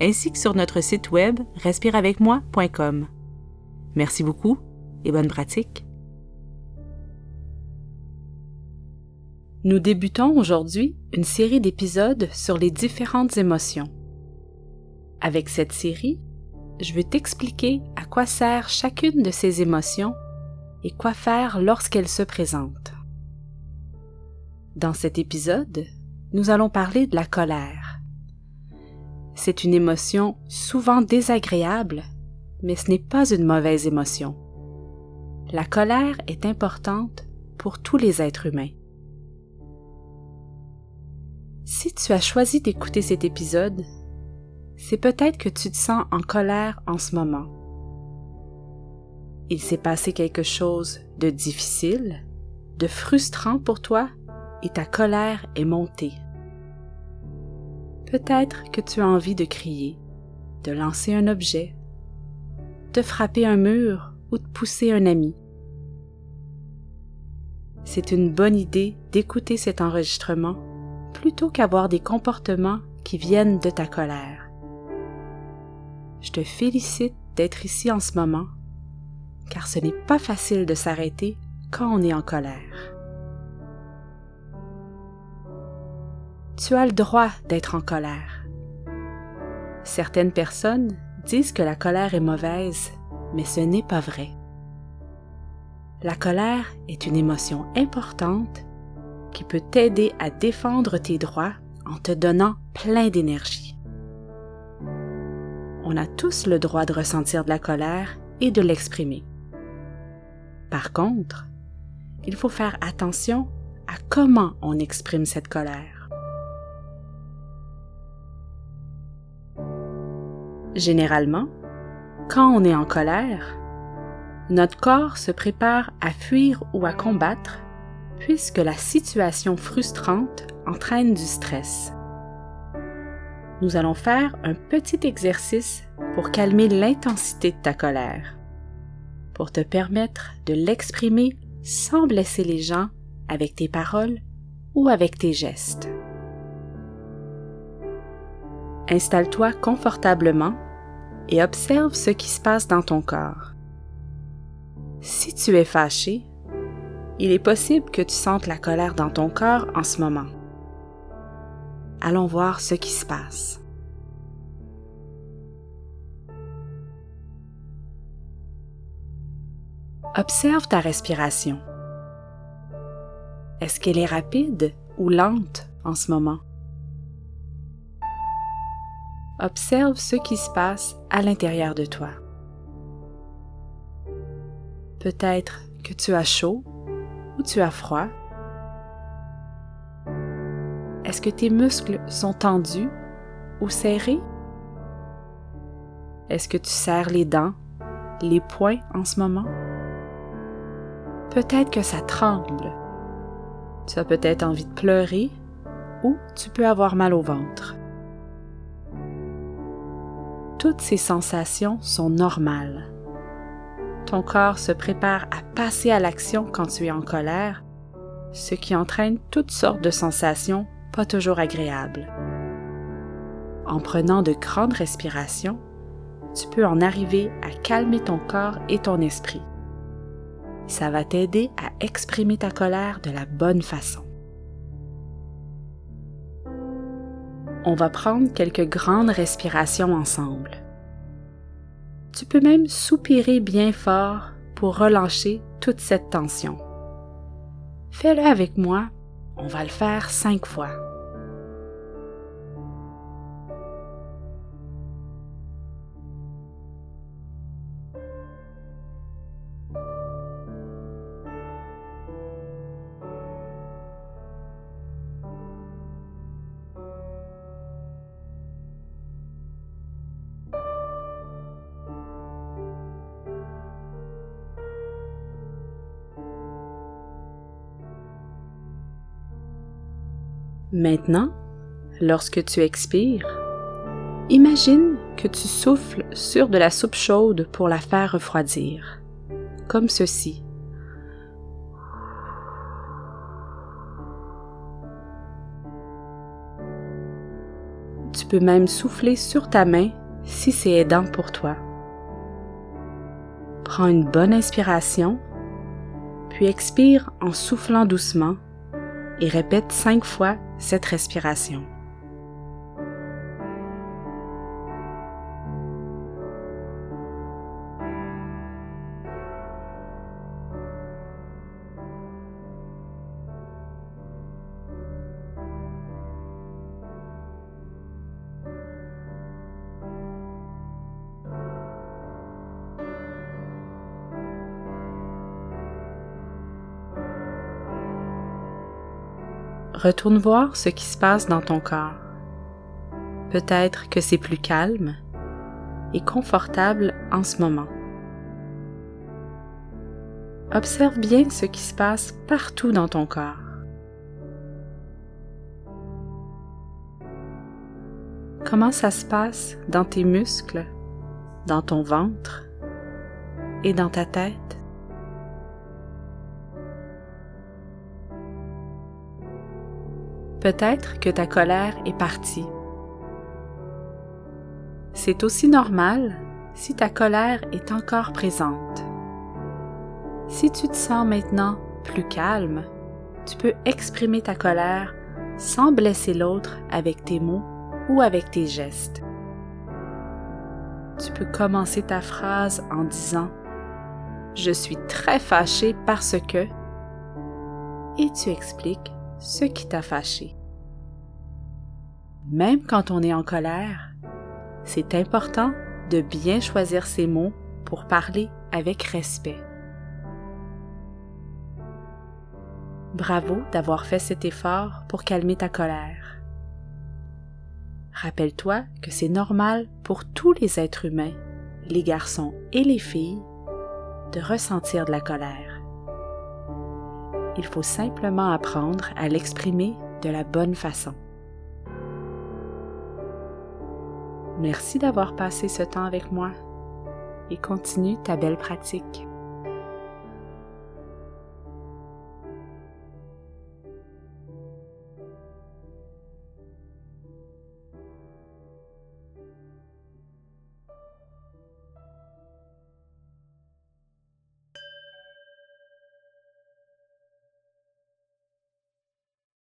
ainsi que sur notre site web respireavecmoi.com. Merci beaucoup et bonne pratique. Nous débutons aujourd'hui une série d'épisodes sur les différentes émotions. Avec cette série, je vais t'expliquer à quoi sert chacune de ces émotions et quoi faire lorsqu'elles se présentent. Dans cet épisode, nous allons parler de la colère. C'est une émotion souvent désagréable, mais ce n'est pas une mauvaise émotion. La colère est importante pour tous les êtres humains. Si tu as choisi d'écouter cet épisode, c'est peut-être que tu te sens en colère en ce moment. Il s'est passé quelque chose de difficile, de frustrant pour toi et ta colère est montée. Peut-être que tu as envie de crier, de lancer un objet, de frapper un mur ou de pousser un ami. C'est une bonne idée d'écouter cet enregistrement plutôt qu'avoir des comportements qui viennent de ta colère. Je te félicite d'être ici en ce moment, car ce n'est pas facile de s'arrêter quand on est en colère. Tu as le droit d'être en colère. Certaines personnes disent que la colère est mauvaise, mais ce n'est pas vrai. La colère est une émotion importante qui peut t'aider à défendre tes droits en te donnant plein d'énergie. On a tous le droit de ressentir de la colère et de l'exprimer. Par contre, il faut faire attention à comment on exprime cette colère. Généralement, quand on est en colère, notre corps se prépare à fuir ou à combattre puisque la situation frustrante entraîne du stress. Nous allons faire un petit exercice pour calmer l'intensité de ta colère, pour te permettre de l'exprimer sans blesser les gens avec tes paroles ou avec tes gestes. Installe-toi confortablement et observe ce qui se passe dans ton corps. Si tu es fâché, il est possible que tu sentes la colère dans ton corps en ce moment. Allons voir ce qui se passe. Observe ta respiration. Est-ce qu'elle est rapide ou lente en ce moment? Observe ce qui se passe à l'intérieur de toi. Peut-être que tu as chaud ou tu as froid. Est-ce que tes muscles sont tendus ou serrés? Est-ce que tu serres les dents, les poings en ce moment? Peut-être que ça tremble. Tu as peut-être envie de pleurer ou tu peux avoir mal au ventre. Toutes ces sensations sont normales. Ton corps se prépare à passer à l'action quand tu es en colère, ce qui entraîne toutes sortes de sensations pas toujours agréables. En prenant de grandes respirations, tu peux en arriver à calmer ton corps et ton esprit. Ça va t'aider à exprimer ta colère de la bonne façon. On va prendre quelques grandes respirations ensemble. Tu peux même soupirer bien fort pour relâcher toute cette tension. Fais-le avec moi, on va le faire cinq fois. Maintenant, lorsque tu expires, imagine que tu souffles sur de la soupe chaude pour la faire refroidir, comme ceci. Tu peux même souffler sur ta main si c'est aidant pour toi. Prends une bonne inspiration, puis expire en soufflant doucement et répète cinq fois cette respiration. Retourne voir ce qui se passe dans ton corps. Peut-être que c'est plus calme et confortable en ce moment. Observe bien ce qui se passe partout dans ton corps. Comment ça se passe dans tes muscles, dans ton ventre et dans ta tête? Peut-être que ta colère est partie. C'est aussi normal si ta colère est encore présente. Si tu te sens maintenant plus calme, tu peux exprimer ta colère sans blesser l'autre avec tes mots ou avec tes gestes. Tu peux commencer ta phrase en disant ⁇ Je suis très fâché parce que ⁇ et tu expliques ce qui t'a fâché. Même quand on est en colère, c'est important de bien choisir ses mots pour parler avec respect. Bravo d'avoir fait cet effort pour calmer ta colère. Rappelle-toi que c'est normal pour tous les êtres humains, les garçons et les filles, de ressentir de la colère il faut simplement apprendre à l'exprimer de la bonne façon. Merci d'avoir passé ce temps avec moi et continue ta belle pratique.